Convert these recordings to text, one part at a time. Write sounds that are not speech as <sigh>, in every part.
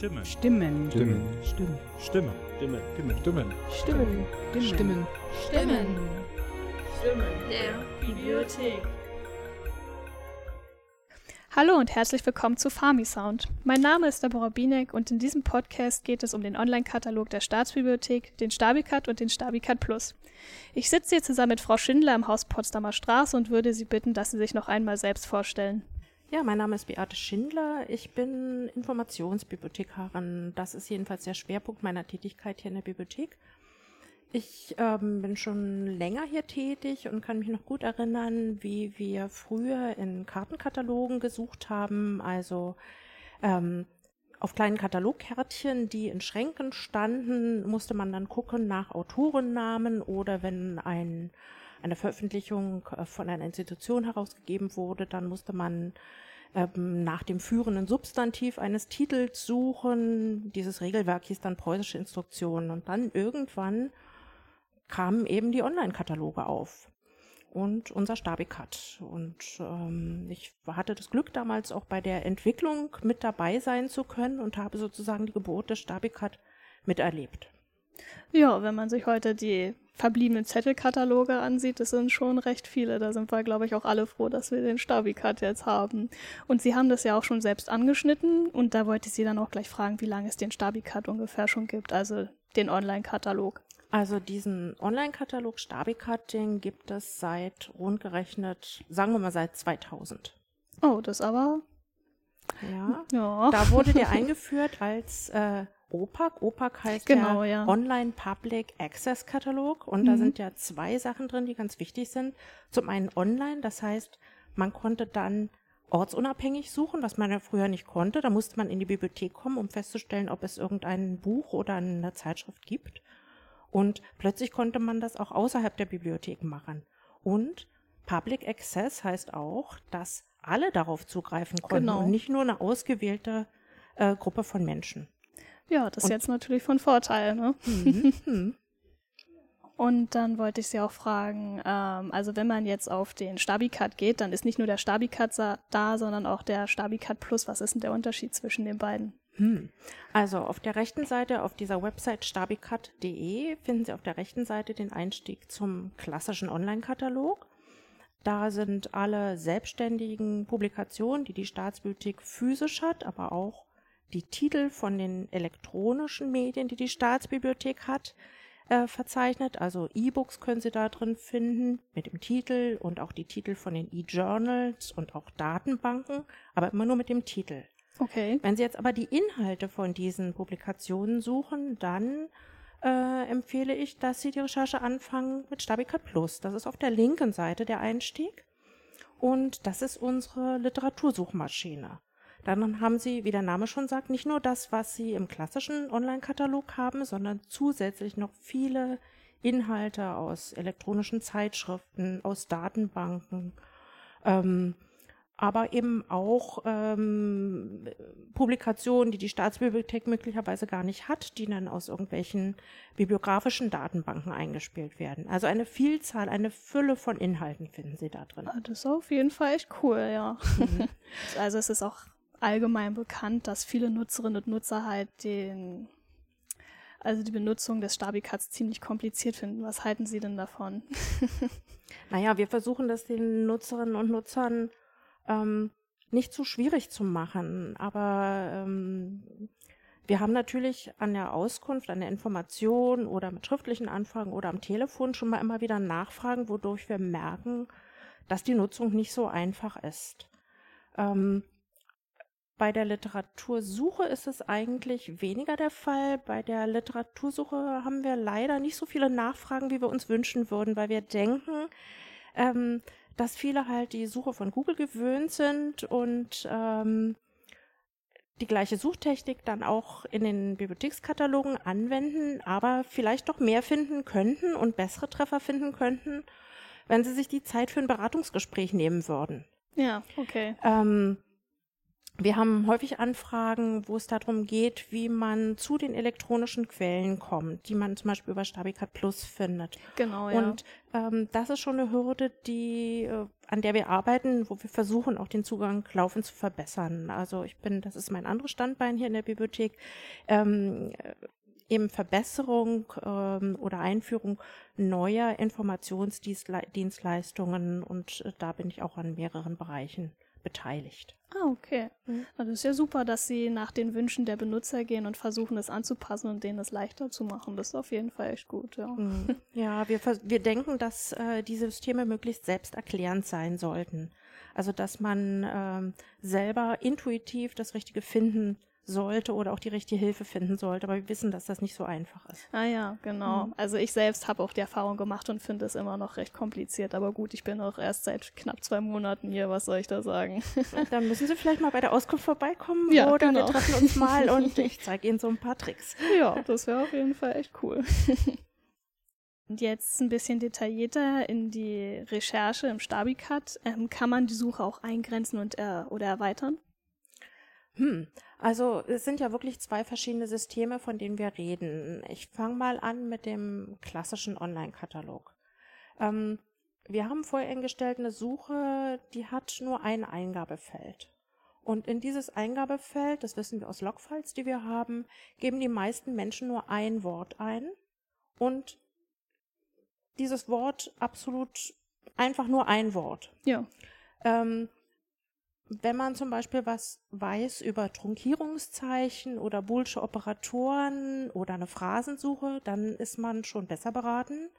Stimme. Stimmen. Stimmen. Stimmen. Stimme. Stimme. Stimme. Stimmen. Stimmen. Stimmen. Stimmen. Stimmen der Bibliothek. Hallo und herzlich willkommen zu Farmi Sound. Mein Name ist Deborah Bienek und in diesem Podcast geht es um den Online-Katalog der Staatsbibliothek, den Stabicat und den Stabicat Plus. Ich sitze hier zusammen mit Frau Schindler im Haus Potsdamer Straße und würde Sie bitten, dass Sie sich noch einmal selbst vorstellen. Ja, mein Name ist Beate Schindler. Ich bin Informationsbibliothekarin. Das ist jedenfalls der Schwerpunkt meiner Tätigkeit hier in der Bibliothek. Ich ähm, bin schon länger hier tätig und kann mich noch gut erinnern, wie wir früher in Kartenkatalogen gesucht haben, also ähm, auf kleinen Katalogkärtchen, die in Schränken standen, musste man dann gucken nach Autorennamen oder wenn ein, eine Veröffentlichung äh, von einer Institution herausgegeben wurde, dann musste man ähm, nach dem führenden Substantiv eines Titels suchen. Dieses Regelwerk hieß dann preußische Instruktionen und dann irgendwann kamen eben die Online-Kataloge auf und unser Stabicat. Und ähm, ich hatte das Glück, damals auch bei der Entwicklung mit dabei sein zu können und habe sozusagen die Geburt des Stabicat miterlebt. Ja, wenn man sich heute die verbliebenen Zettelkataloge ansieht, das sind schon recht viele. Da sind wir, glaube ich, auch alle froh, dass wir den Stabicat jetzt haben. Und Sie haben das ja auch schon selbst angeschnitten und da wollte ich Sie dann auch gleich fragen, wie lange es den Stabicat ungefähr schon gibt, also den Online-Katalog. Also diesen Online-Katalog Stabicat, den gibt es seit rund gerechnet, sagen wir mal seit 2000. Oh, das aber. Ja. Ja. Da wurde der <laughs> eingeführt als äh, OPAC. OPAC heißt Genau, ja, ja. Online Public Access Katalog und da Mhm. sind ja zwei Sachen drin, die ganz wichtig sind. Zum einen online, das heißt, man konnte dann ortsunabhängig suchen, was man ja früher nicht konnte. Da musste man in die Bibliothek kommen, um festzustellen, ob es irgendein Buch oder eine Zeitschrift gibt. Und plötzlich konnte man das auch außerhalb der Bibliothek machen. Und Public Access heißt auch, dass alle darauf zugreifen konnten Genau. und nicht nur eine ausgewählte äh, Gruppe von Menschen. Ja, das ist Und- jetzt natürlich von Vorteil, ne? Hm. <laughs> Und dann wollte ich Sie auch fragen, ähm, also wenn man jetzt auf den Stabicat geht, dann ist nicht nur der Stabicat sa- da, sondern auch der Stabicat Plus. Was ist denn der Unterschied zwischen den beiden? Hm. Also auf der rechten Seite, auf dieser Website stabicat.de, finden Sie auf der rechten Seite den Einstieg zum klassischen Online-Katalog. Da sind alle selbstständigen Publikationen, die die Staatsbibliothek physisch hat, aber auch die Titel von den elektronischen Medien, die die Staatsbibliothek hat, äh, verzeichnet. Also E-Books können Sie da drin finden mit dem Titel und auch die Titel von den E-Journals und auch Datenbanken, aber immer nur mit dem Titel. Okay. Wenn Sie jetzt aber die Inhalte von diesen Publikationen suchen, dann äh, empfehle ich, dass Sie die Recherche anfangen mit Stabicat Plus. Das ist auf der linken Seite der Einstieg und das ist unsere Literatursuchmaschine. Dann haben Sie, wie der Name schon sagt, nicht nur das, was Sie im klassischen Online-Katalog haben, sondern zusätzlich noch viele Inhalte aus elektronischen Zeitschriften, aus Datenbanken, ähm, aber eben auch ähm, Publikationen, die die Staatsbibliothek möglicherweise gar nicht hat, die dann aus irgendwelchen bibliografischen Datenbanken eingespielt werden. Also eine Vielzahl, eine Fülle von Inhalten finden Sie da drin. Ah, Das ist auf jeden Fall echt cool, ja. <laughs> also es ist auch allgemein bekannt, dass viele Nutzerinnen und Nutzer halt den, also die Benutzung des Stabicats ziemlich kompliziert finden. Was halten Sie denn davon? <laughs> Naja, wir versuchen das den Nutzerinnen und Nutzern ähm, nicht zu schwierig zu machen, aber ähm, wir haben natürlich an der Auskunft, an der Information oder mit schriftlichen Anfragen oder am Telefon schon mal immer wieder Nachfragen, wodurch wir merken, dass die Nutzung nicht so einfach ist. Ähm, bei der Literatursuche ist es eigentlich weniger der Fall. Bei der Literatursuche haben wir leider nicht so viele Nachfragen, wie wir uns wünschen würden, weil wir denken, ähm, dass viele halt die Suche von Google gewöhnt sind und ähm, die gleiche Suchtechnik dann auch in den Bibliothekskatalogen anwenden, aber vielleicht doch mehr finden könnten und bessere Treffer finden könnten, wenn sie sich die Zeit für ein Beratungsgespräch nehmen würden. Ja, okay. Ähm, wir haben häufig Anfragen, wo es darum geht, wie man zu den elektronischen Quellen kommt, die man zum Beispiel über Stabicat Plus findet. Genau, ja. Und ähm, das ist schon eine Hürde, die, äh, an der wir arbeiten, wo wir versuchen, auch den Zugang laufend zu verbessern. Also ich bin, das ist mein anderes Standbein hier in der Bibliothek, ähm, eben Verbesserung ähm, oder Einführung neuer Informationsdienstleistungen und äh, da bin ich auch an mehreren Bereichen beteiligt. Ah, okay. Mhm. Das ist ja super, dass Sie nach den Wünschen der Benutzer gehen und versuchen, es anzupassen und denen es leichter zu machen. Das ist auf jeden Fall echt gut, ja. Mhm. Ja, wir, wir denken, dass äh, diese Systeme möglichst selbsterklärend sein sollten. Also, dass man ähm, selber intuitiv das Richtige finden sollte oder auch die richtige Hilfe finden sollte. Aber wir wissen, dass das nicht so einfach ist. Ah ja, genau. Mhm. Also ich selbst habe auch die Erfahrung gemacht und finde es immer noch recht kompliziert. Aber gut, ich bin auch erst seit knapp zwei Monaten hier. Was soll ich da sagen? Dann müssen Sie vielleicht mal bei der Auskunft vorbeikommen ja, oder genau. wir treffen uns mal und <laughs> ich zeige Ihnen so ein paar Tricks. Ja, das wäre auf jeden Fall echt cool. <laughs> Und jetzt ein bisschen detaillierter in die Recherche im Stabicat. Ähm, kann man die Suche auch eingrenzen und äh, oder erweitern? Hm, also es sind ja wirklich zwei verschiedene Systeme, von denen wir reden. Ich fange mal an mit dem klassischen Online-Katalog. Ähm, wir haben voreingestellt eine Suche, die hat nur ein Eingabefeld. Und in dieses Eingabefeld, das wissen wir aus Logfiles, die wir haben, geben die meisten Menschen nur ein Wort ein und dieses Wort absolut einfach nur ein Wort. Ja. Ähm, wenn man zum Beispiel was weiß über Trunkierungszeichen oder Boolsche Operatoren oder eine Phrasensuche, dann ist man schon besser beraten,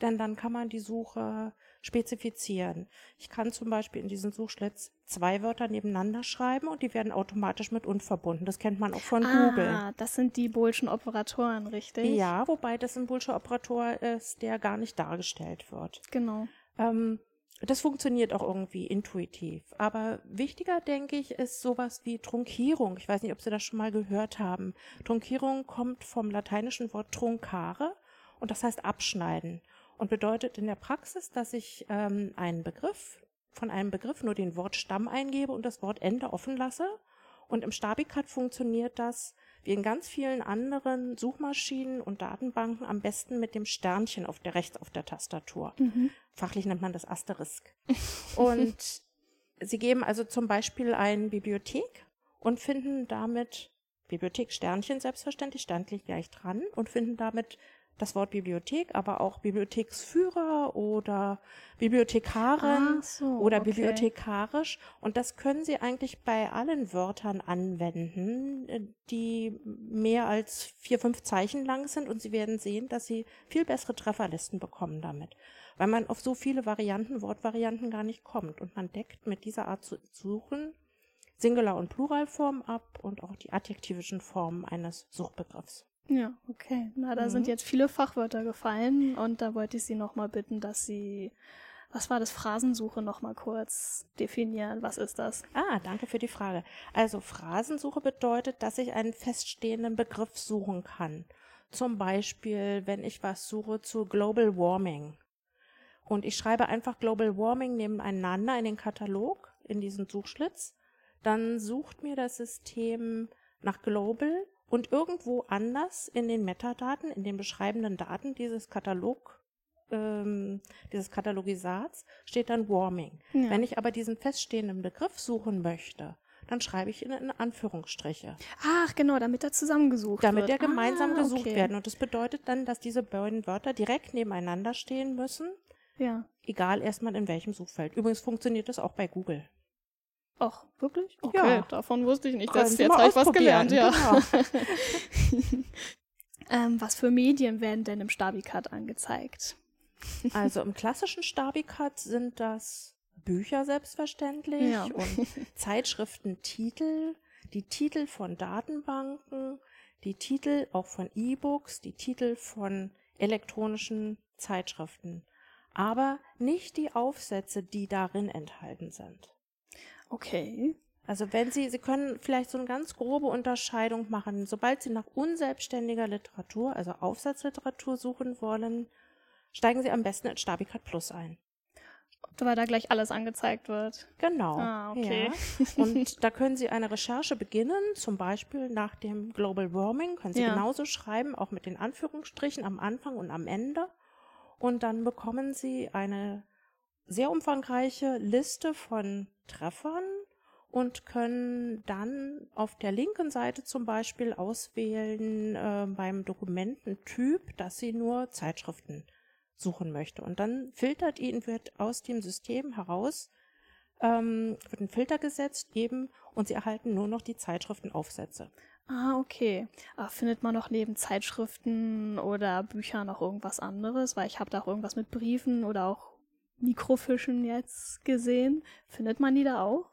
denn dann kann man die Suche spezifizieren. Ich kann zum Beispiel in diesen Suchschlitz zwei Wörter nebeneinander schreiben und die werden automatisch mit und verbunden. Das kennt man auch von ah, Google. das sind die Boolschen Operatoren, richtig? Ja, wobei das ein Boolsche Operator ist, der gar nicht dargestellt wird. Genau. Ähm, das funktioniert auch irgendwie intuitiv. Aber wichtiger, denke ich, ist sowas wie Trunkierung. Ich weiß nicht, ob Sie das schon mal gehört haben. Trunkierung kommt vom lateinischen Wort truncare und das heißt abschneiden und bedeutet in der Praxis, dass ich ähm, einen Begriff, von einem Begriff nur den Wortstamm eingebe und das Wortende offen lasse. Und im Stabicat funktioniert das wie in ganz vielen anderen Suchmaschinen und Datenbanken am besten mit dem Sternchen auf der rechts auf der Tastatur. Mhm. Fachlich nennt man das Asterisk. <laughs> und Sie geben also zum Beispiel ein Bibliothek und finden damit Bibliothek Sternchen selbstverständlich, Sternchen gleich dran und finden damit das Wort Bibliothek, aber auch Bibliotheksführer oder Bibliothekarin so, oder okay. bibliothekarisch. Und das können Sie eigentlich bei allen Wörtern anwenden, die mehr als vier, fünf Zeichen lang sind. Und Sie werden sehen, dass Sie viel bessere Trefferlisten bekommen damit. Weil man auf so viele Varianten, Wortvarianten gar nicht kommt. Und man deckt mit dieser Art zu suchen Singular- und Pluralform ab und auch die adjektivischen Formen eines Suchbegriffs. Ja, okay. Na, da mhm. sind jetzt viele Fachwörter gefallen und da wollte ich Sie nochmal bitten, dass Sie, was war das, Phrasensuche nochmal kurz definieren. Was ist das? Ah, danke für die Frage. Also Phrasensuche bedeutet, dass ich einen feststehenden Begriff suchen kann. Zum Beispiel, wenn ich was suche zu Global Warming. Und ich schreibe einfach Global Warming nebeneinander in den Katalog, in diesen Suchschlitz. Dann sucht mir das System nach Global und irgendwo anders in den Metadaten, in den beschreibenden Daten dieses Katalog, ähm, dieses Katalogisats steht dann Warming. Ja. Wenn ich aber diesen feststehenden Begriff suchen möchte, dann schreibe ich ihn in Anführungsstriche. Ach, genau, damit er zusammengesucht damit wird. Damit er gemeinsam ah, gesucht okay. werden. Und das bedeutet dann, dass diese beiden Wörter direkt nebeneinander stehen müssen. Ja. Egal erstmal in welchem Suchfeld. Übrigens funktioniert das auch bei Google. Ach, wirklich? Okay, ja. davon wusste ich nicht. Das, jetzt habe ich was gelernt, ja. Genau. <laughs> <laughs> ähm, was für Medien werden denn im Stabicat angezeigt? also im klassischen Stabicat sind das Bücher selbstverständlich ja. und <laughs> Zeitschriftentitel, die Titel von Datenbanken, die Titel auch von E-Books, die Titel von elektronischen Zeitschriften, aber nicht die Aufsätze, die darin enthalten sind. Okay. Also wenn Sie, Sie können vielleicht so eine ganz grobe Unterscheidung machen. Sobald Sie nach unselbstständiger Literatur, also Aufsatzliteratur suchen wollen, steigen Sie am besten in Stabicat Plus ein. Weil da gleich alles angezeigt wird. Genau. Ah, okay. Ja. <laughs> Und da können Sie eine Recherche beginnen, zum Beispiel nach dem Global Warming, können Sie Ja. genauso schreiben, auch mit den Anführungsstrichen am Anfang und am Ende. Und dann bekommen Sie eine sehr umfangreiche Liste von Treffern und können dann auf der linken Seite zum Beispiel auswählen äh, beim Dokumententyp, dass Sie nur Zeitschriften suchen möchte. Und dann filtert ihn, wird aus dem System heraus, ähm, wird ein Filter gesetzt eben und Sie erhalten nur noch die Zeitschriftenaufsätze. Ah, okay. Aber findet man noch neben Zeitschriften oder Büchern noch irgendwas anderes? Weil ich habe da auch irgendwas mit Briefen oder auch Mikrofischen jetzt gesehen. Findet man die da auch?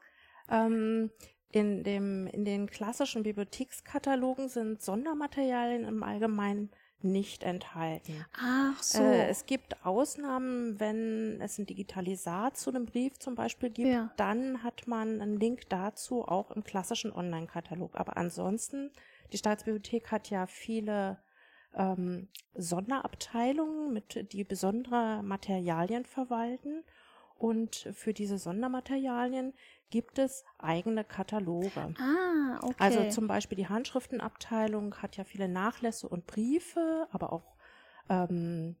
Ähm, in, dem, in den klassischen Bibliothekskatalogen sind Sondermaterialien im Allgemeinen nicht enthalten. Ach so. Äh, es gibt Ausnahmen, wenn es ein Digitalisat zu einem Brief zum Beispiel gibt, Ja. dann hat man einen Link dazu auch im klassischen Online-Katalog. Aber ansonsten, die Staatsbibliothek hat ja viele ähm, Sonderabteilungen, mit, die besondere Materialien verwalten. Und für diese Sondermaterialien gibt es eigene Kataloge. ah, okay. Also zum Beispiel die Handschriftenabteilung hat ja viele Nachlässe und Briefe, aber auch ähm,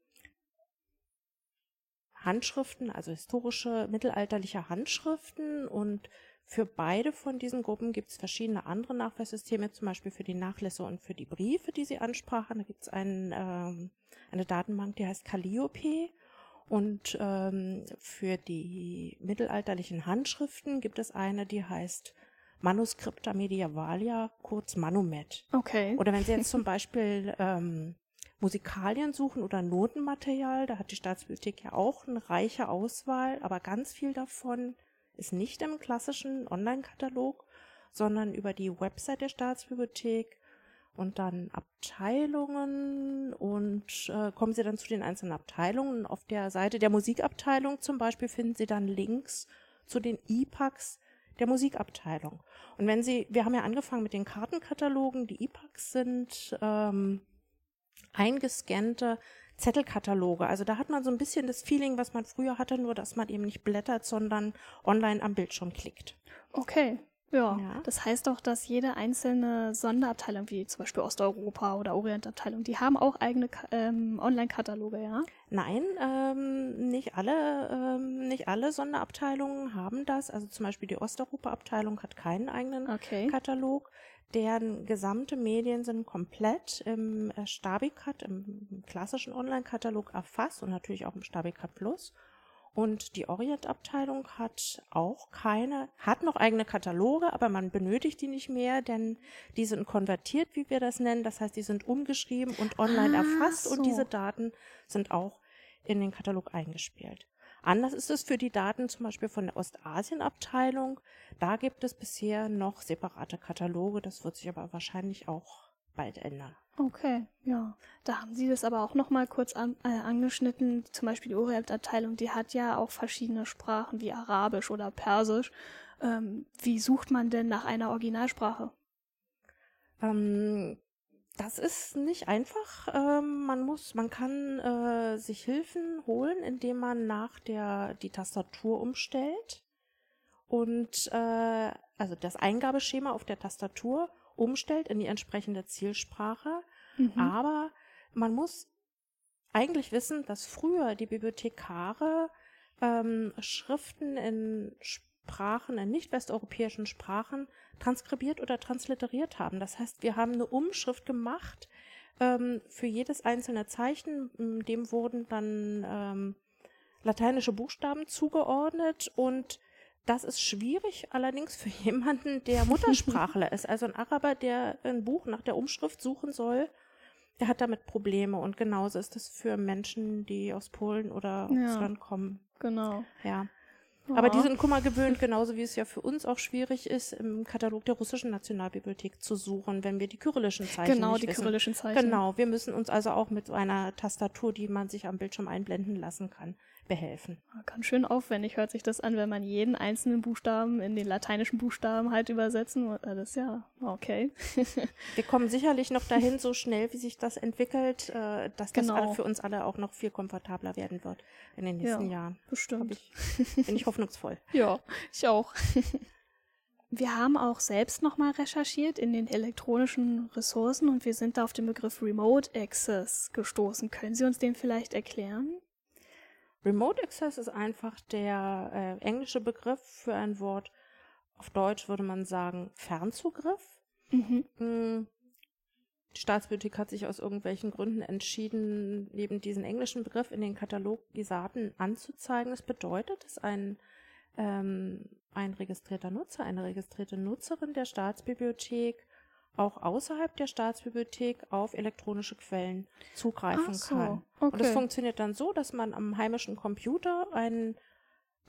Handschriften, also historische mittelalterliche Handschriften. Und für beide von diesen Gruppen gibt es verschiedene andere Nachweissysteme, zum Beispiel für die Nachlässe und für die Briefe, die Sie ansprachen. Da gibt es ein, ähm, eine Datenbank, die heißt Calliope. Und ähm, für die mittelalterlichen Handschriften gibt es eine, die heißt Manuscripta Mediavalia, kurz Manumet. okay. Oder wenn Sie jetzt zum <laughs> Beispiel ähm, Musikalien suchen oder Notenmaterial, da hat die Staatsbibliothek ja auch eine reiche Auswahl, aber ganz viel davon ist nicht im klassischen Online-Katalog, sondern über die Website der Staatsbibliothek und dann Abteilungen und äh, kommen Sie dann zu den einzelnen Abteilungen. Auf der Seite der Musikabteilung zum Beispiel finden Sie dann Links zu den E-Packs der Musikabteilung. Und wenn Sie, wir haben ja angefangen mit den Kartenkatalogen, die E-Packs sind ähm, eingescannte Zettelkataloge. Also da hat man so ein bisschen das Feeling, was man früher hatte, nur dass man eben nicht blättert, sondern online am Bildschirm klickt. Okay. Ja. Ja. Das heißt doch, dass jede einzelne Sonderabteilung, wie zum Beispiel Osteuropa oder Orientabteilung, die haben auch eigene ähm, Online-Kataloge, ja? Nein, ähm, nicht alle, ähm, nicht alle Sonderabteilungen haben das. Also zum Beispiel die Osteuropa-Abteilung hat keinen eigenen Okay. Katalog. Deren gesamte Medien sind komplett im äh, Stabicat, im klassischen Online-Katalog erfasst und natürlich auch im Stabicat Plus. Und die Orient-Abteilung hat auch keine, hat noch eigene Kataloge, aber man benötigt die nicht mehr, denn die sind konvertiert, wie wir das nennen. Das heißt, die sind umgeschrieben und online Ah, erfasst so. und diese Daten sind auch in den Katalog eingespielt. Anders ist es für die Daten zum Beispiel von der Ostasien-Abteilung. Da gibt es bisher noch separate Kataloge. Das wird sich aber wahrscheinlich auch bald ändern. Okay, ja. Da haben Sie das aber auch noch mal kurz an, äh, angeschnitten. Zum Beispiel die Orient-Abteilung, die hat ja auch verschiedene Sprachen wie Arabisch oder Persisch. Ähm, wie sucht man denn nach einer Originalsprache? Ähm, das ist nicht einfach. Ähm, man muss, man kann äh, sich Hilfen holen, indem man nach der die Tastatur umstellt und äh, also das Eingabeschema auf der Tastatur umstellt in die entsprechende Zielsprache. Mhm. Aber man muss eigentlich wissen, dass früher die Bibliothekare ähm, Schriften in Sprachen, in nicht westeuropäischen Sprachen transkribiert oder transliteriert haben. Das heißt, wir haben eine Umschrift gemacht ähm, für jedes einzelne Zeichen. Dem wurden dann ähm, lateinische Buchstaben zugeordnet und das ist schwierig, allerdings für <laughs> jemanden, der Muttersprachler ist. Also ein Araber, der ein Buch nach der Umschrift suchen soll, der hat damit Probleme. Und genauso ist es für Menschen, die aus Polen oder Ja. Russland kommen. Genau. Ja. Ja. Aber die sind Kummer gewöhnt, genauso wie es ja für uns auch schwierig ist, im Katalog der russischen Nationalbibliothek zu suchen, wenn wir die kyrillischen Zeichen Genau, die wissen. kyrillischen Zeichen. Genau, wir müssen uns also auch mit so einer Tastatur, die man sich am Bildschirm einblenden lassen kann, behelfen. Ganz schön aufwendig hört sich das an, wenn man jeden einzelnen Buchstaben in den lateinischen Buchstaben halt übersetzen muss. Das ist ja okay. <laughs> Wir kommen sicherlich noch dahin, so schnell wie sich das entwickelt, äh, dass das Genau. für uns alle auch noch viel komfortabler werden wird in den nächsten Ja. Jahren. Bestimmt. ich, bin ich hoffnungsvoll. <laughs> Ja, ich auch. <laughs> Wir haben auch selbst nochmal recherchiert in den elektronischen Ressourcen und wir sind da auf den Begriff Remote Access gestoßen. Können Sie uns den vielleicht erklären? Remote Access ist einfach der äh, englische Begriff für ein Wort. Auf Deutsch würde man sagen Fernzugriff. Mhm. Mm, Die Staatsbibliothek hat sich aus irgendwelchen Gründen entschieden, neben diesem englischen Begriff in den Katalog die Daten anzuzeigen. Das bedeutet, dass ein, ähm, ein registrierter Nutzer, eine registrierte Nutzerin der Staatsbibliothek auch außerhalb der Staatsbibliothek auf elektronische Quellen zugreifen so, kann. Und das okay. funktioniert dann so, dass man am heimischen Computer einen,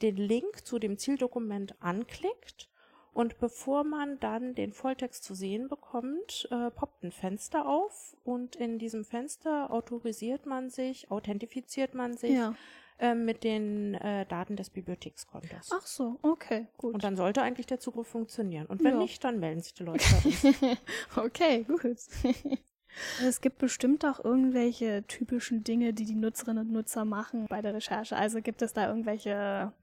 den Link zu dem Zieldokument anklickt und bevor man dann den Volltext zu sehen bekommt, äh, poppt ein Fenster auf und in diesem Fenster autorisiert man sich, authentifiziert man sich Ja. Äh, mit den äh, Daten des Bibliothekskontos. Ach so, okay, gut. Und dann sollte eigentlich der Zugriff funktionieren. Und wenn Ja. nicht, dann melden sich die Leute bei uns. <laughs> okay, gut. <laughs> Es gibt bestimmt auch irgendwelche typischen Dinge, die die Nutzerinnen und Nutzer machen bei der Recherche. Also gibt es da irgendwelche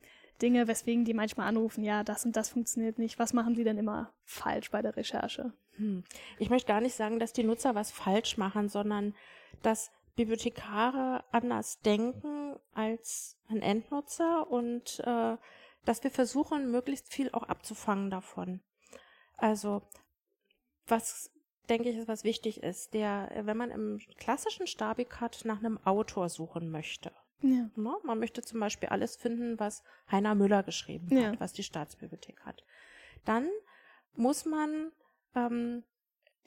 Dinge, weswegen die manchmal anrufen, ja, das und das funktioniert nicht. Was machen sie denn immer falsch bei der Recherche? Hm. Ich möchte gar nicht sagen, dass die Nutzer was falsch machen, sondern dass Bibliothekare anders denken als ein Endnutzer und äh, dass wir versuchen, möglichst viel auch abzufangen davon. Also, was denke ich, ist, was wichtig ist, der, wenn man im klassischen Stabikat nach einem Autor suchen möchte, Ja. Ne? Man möchte zum Beispiel alles finden, was Heiner Müller geschrieben Ja. hat, was die Staatsbibliothek hat. Dann muss man ähm,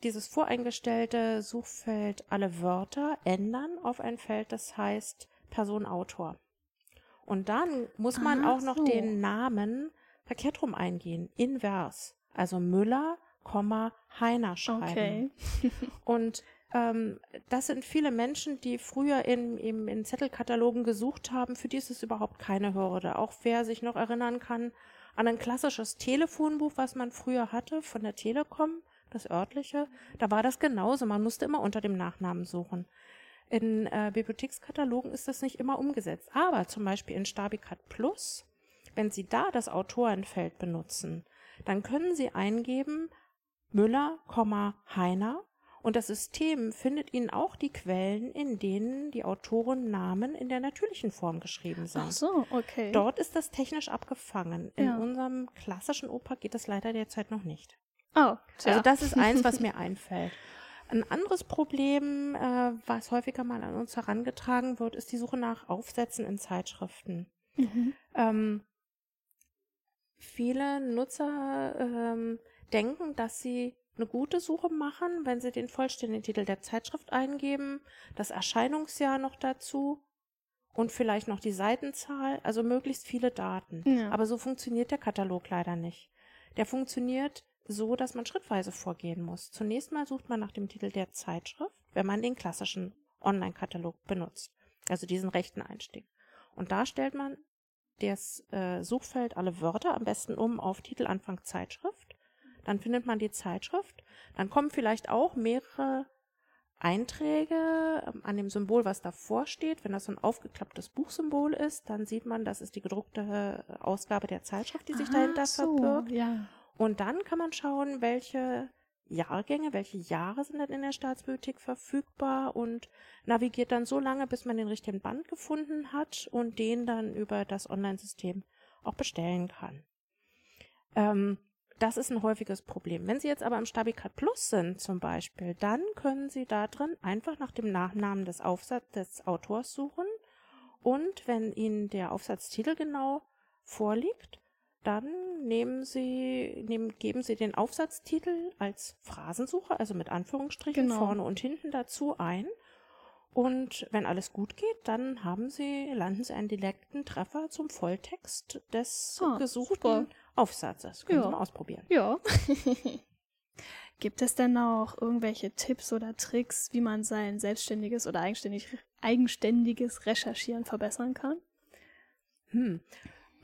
dieses voreingestellte Suchfeld alle Wörter ändern auf ein Feld, das heißt Person Autor. Und dann muss man Ah, auch noch so. den Namen verkehrt rum eingehen, invers. Also Müller, Heiner schreiben. Okay. <laughs> Und ähm, das sind viele Menschen, die früher in, in, in Zettelkatalogen gesucht haben. Für die ist es überhaupt keine Hürde. Auch wer sich noch erinnern kann an ein klassisches Telefonbuch, was man früher hatte von der Telekom, das örtliche, da war das genauso. Man musste immer unter dem Nachnamen suchen. In äh, Bibliothekskatalogen ist das nicht immer umgesetzt. Aber zum Beispiel in Stabicat Plus, wenn Sie da das Autorenfeld benutzen, dann können Sie eingeben Müller, Heiner und das System findet Ihnen auch die Quellen, in denen die Autorennamen in der natürlichen Form geschrieben sind. Ach so, okay. Dort ist das technisch abgefangen. In Ja. unserem klassischen Oper geht das leider derzeit noch nicht. Oh, tja. Also das ist eins, was mir <laughs> einfällt. Ein anderes Problem, äh, was häufiger mal an uns herangetragen wird, ist die Suche nach Aufsätzen in Zeitschriften. Mhm. Ähm, viele Nutzer ähm, denken, dass sie eine gute Suche machen, wenn sie den vollständigen Titel der Zeitschrift eingeben, das Erscheinungsjahr noch dazu und vielleicht noch die Seitenzahl, also möglichst viele Daten. Ja. Aber so funktioniert der Katalog leider nicht. Der funktioniert so, dass man schrittweise vorgehen muss. Zunächst mal sucht man nach dem Titel der Zeitschrift, wenn man den klassischen Online-Katalog benutzt, also diesen rechten Einstieg. Und da stellt man das äh, Suchfeld alle Wörter am besten um auf Titel Anfang Zeitschrift. Dann findet man die Zeitschrift. Dann kommen vielleicht auch mehrere Einträge ähm, an dem Symbol, was davor steht. Wenn das so ein aufgeklapptes Buchsymbol ist, dann sieht man, das ist die gedruckte äh, Ausgabe der Zeitschrift, die sich dahinter Ach so, verbirgt. Ja. Und dann kann man schauen, welche Jahrgänge, welche Jahre sind denn in der Staatsbibliothek verfügbar und navigiert dann so lange, bis man den richtigen Band gefunden hat und den dann über das Online-System auch bestellen kann. Ähm, das ist ein häufiges Problem. Wenn Sie jetzt aber im Stabicat Plus sind zum Beispiel, dann können Sie da drin einfach nach dem Nachnamen des Aufsatzes des Autors suchen und wenn Ihnen der Aufsatztitel genau vorliegt, dann nehmen Sie, nehmen, geben Sie den Aufsatztitel als Phrasensuche, also mit Anführungsstrichen Genau. vorne und hinten dazu ein. Und wenn alles gut geht, dann haben Sie, landen Sie einen direkten Treffer zum Volltext des Ah, gesuchten super. Aufsatzes. Können Ja. Sie mal ausprobieren. Ja. <laughs> Gibt es denn auch irgendwelche Tipps oder Tricks, wie man sein selbstständiges oder eigenständig, eigenständiges Recherchieren verbessern kann? Hm.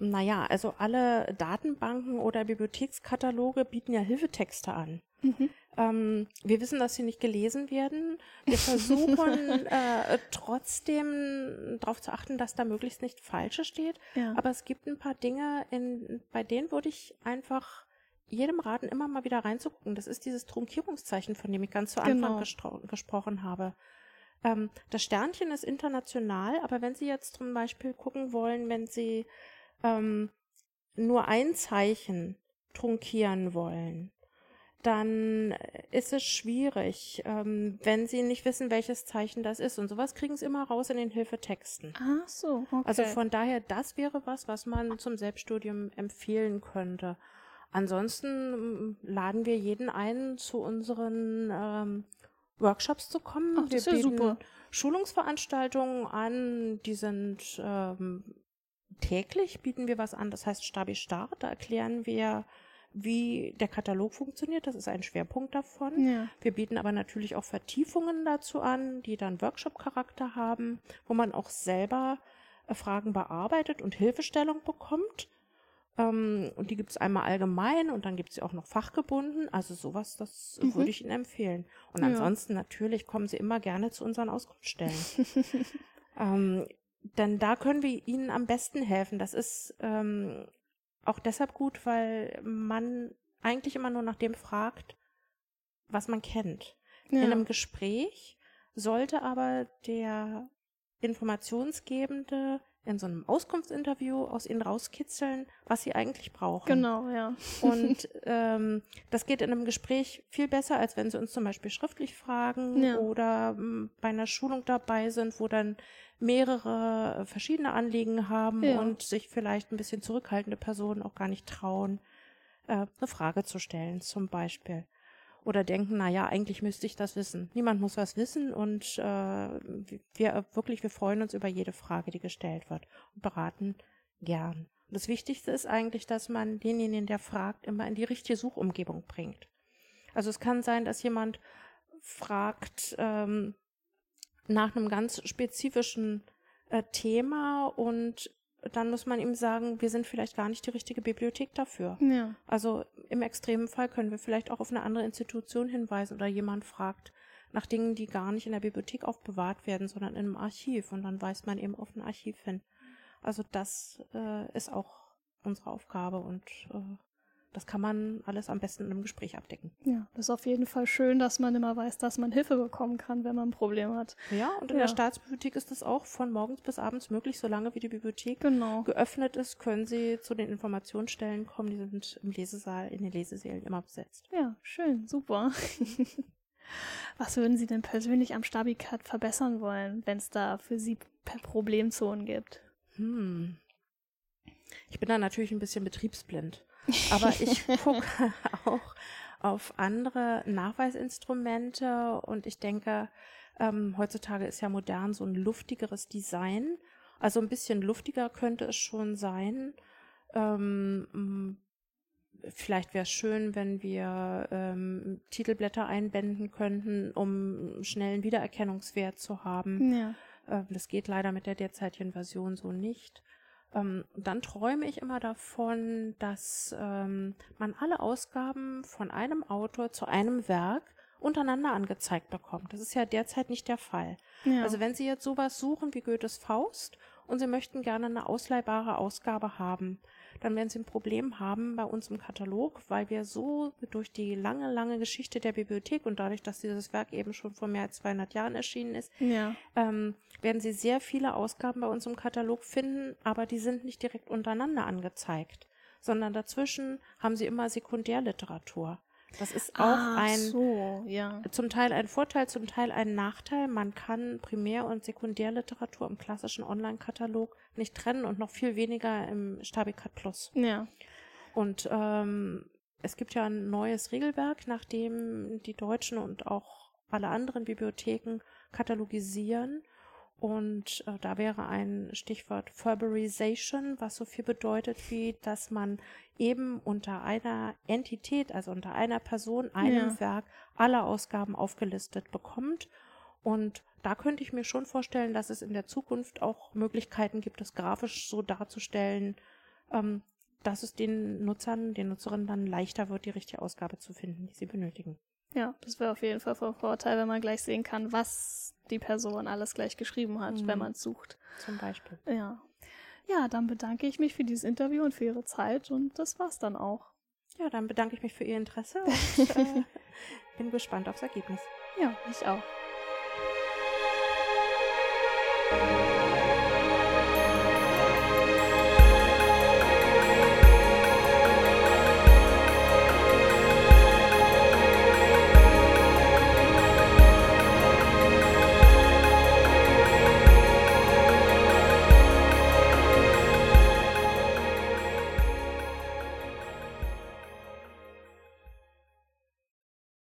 Naja, also alle Datenbanken oder Bibliothekskataloge bieten ja Hilfetexte an. Mhm. Ähm, wir wissen, dass sie nicht gelesen werden. Wir <laughs> versuchen äh, trotzdem darauf zu achten, dass da möglichst nicht Falsche steht. Ja. Aber es gibt ein paar Dinge, in, bei denen würde ich einfach jedem raten, immer mal wieder reinzugucken. Das ist dieses Trunkierungszeichen, von dem ich ganz zu Anfang genau. gesprochen habe. Ähm, das Sternchen ist international, aber wenn Sie jetzt zum Beispiel gucken wollen, wenn Sie ähm, nur ein Zeichen trunkieren wollen, dann ist es schwierig, ähm, wenn sie nicht wissen, welches Zeichen das ist. Und sowas kriegen sie immer raus in den Hilfetexten. Ach so, okay. Also von daher, das wäre was, was man zum Selbststudium empfehlen könnte. Ansonsten ähm, laden wir jeden ein, zu unseren ähm, Workshops zu kommen. Ach, das wir ist ja super. Schulungsveranstaltungen an, die sind ähm, täglich, bieten wir was an, das heißt Stabi Start, da erklären wir wie der Katalog funktioniert. Das ist ein Schwerpunkt davon. Ja. Wir bieten aber natürlich auch Vertiefungen dazu an, die dann Workshop-Charakter haben, wo man auch selber äh, Fragen bearbeitet und Hilfestellung bekommt. Ähm, und die gibt es einmal allgemein und dann gibt es sie auch noch fachgebunden. Also sowas, das mhm. würde ich Ihnen empfehlen. Und ja. ansonsten natürlich kommen Sie immer gerne zu unseren Auskunftsstellen. <laughs> ähm, denn da können wir Ihnen am besten helfen. Das ist ähm, auch deshalb gut, weil man eigentlich immer nur nach dem fragt, was man kennt. Ja. In einem Gespräch sollte aber der Informationsgebende in so einem Auskunftsinterview aus ihnen rauskitzeln, was sie eigentlich brauchen. Genau, ja. Und <laughs> ähm, das geht in einem Gespräch viel besser, als wenn sie uns zum Beispiel schriftlich fragen ja. oder ähm, bei einer Schulung dabei sind, wo dann mehrere verschiedene Anliegen haben ja. und sich vielleicht ein bisschen zurückhaltende Personen auch gar nicht trauen, äh, eine Frage zu stellen, zum Beispiel oder denken, na ja, eigentlich müsste ich das wissen. Niemand muss was wissen und äh, wir wirklich, wir freuen uns über jede Frage, die gestellt wird und beraten gern. Und das Wichtigste ist eigentlich, dass man denjenigen, der fragt, immer in die richtige Suchumgebung bringt. Also es kann sein, dass jemand fragt ähm, nach einem ganz spezifischen äh, Thema und dann muss man ihm sagen, wir sind vielleicht gar nicht die richtige Bibliothek dafür. Ja. Also im extremen Fall können wir vielleicht auch auf eine andere Institution hinweisen oder jemand fragt nach Dingen, die gar nicht in der Bibliothek aufbewahrt werden, sondern in einem Archiv und dann weist man eben auf ein Archiv hin. Also das äh, ist auch unsere Aufgabe und äh, das kann man alles am besten in einem Gespräch abdecken. Ja, das ist auf jeden Fall schön, dass man immer weiß, dass man Hilfe bekommen kann, wenn man ein Problem hat. Ja, und in ja. der Staatsbibliothek ist das auch von morgens bis abends möglich, solange wie die Bibliothek genau. geöffnet ist, können Sie zu den Informationsstellen kommen. Die sind im Lesesaal, in den Lesesälen immer besetzt. Ja, schön, super. <laughs> Was würden Sie denn persönlich am Stabicat verbessern wollen, wenn es da für Sie Problemzonen gibt? Hm. Ich bin da natürlich ein bisschen betriebsblind. Aber <laughs> ich gucke auch auf andere Nachweisinstrumente und ich denke, ähm, heutzutage ist ja modern so ein luftigeres Design. Also ein bisschen luftiger könnte es schon sein. Ähm, vielleicht wäre es schön, wenn wir ähm, Titelblätter einbinden könnten, um schnellen Wiedererkennungswert zu haben. Ja. Äh, das geht leider mit der derzeitigen Version so nicht. Ähm, dann träume ich immer davon, dass ähm, man alle Ausgaben von einem Autor zu einem Werk untereinander angezeigt bekommt. Das ist ja derzeit nicht der Fall. Ja. Also wenn Sie jetzt sowas suchen wie Goethes Faust und Sie möchten gerne eine ausleihbare Ausgabe haben, dann werden Sie ein Problem haben bei uns im Katalog, weil wir so durch die lange, lange Geschichte der Bibliothek und dadurch, dass dieses Werk eben schon vor mehr als 200 Jahren erschienen ist, ja. ähm, werden Sie sehr viele Ausgaben bei uns im Katalog finden, aber die sind nicht direkt untereinander angezeigt, sondern dazwischen haben Sie immer Sekundärliteratur. Das ist auch ah, ein so, ja. zum Teil ein Vorteil, zum Teil ein Nachteil. Man kann Primär- und Sekundärliteratur im klassischen Online-Katalog nicht trennen und noch viel weniger im Stabicat Plus. Ja. Und ähm, es gibt ja ein neues Regelwerk, nach dem die deutschen und auch alle anderen Bibliotheken katalogisieren und äh, da wäre ein Stichwort Furberization, was so viel bedeutet wie, dass man eben unter einer Entität, also unter einer Person, einem ja. Werk, alle Ausgaben aufgelistet bekommt Und da könnte ich mir schon vorstellen, dass es in der Zukunft auch Möglichkeiten gibt, das grafisch so darzustellen, ähm, dass es den Nutzern, den Nutzerinnen dann leichter wird, die richtige Ausgabe zu finden, die sie benötigen. Ja, das wäre auf jeden Fall von Vorteil, wenn man gleich sehen kann, was die Person alles gleich geschrieben hat, mhm. wenn man es sucht. Zum Beispiel. Ja. Ja, dann bedanke ich mich für dieses Interview und für Ihre Zeit und das war's dann auch. Ja, dann bedanke ich mich für Ihr Interesse <laughs> und äh, bin gespannt aufs Ergebnis. Ja, ich auch.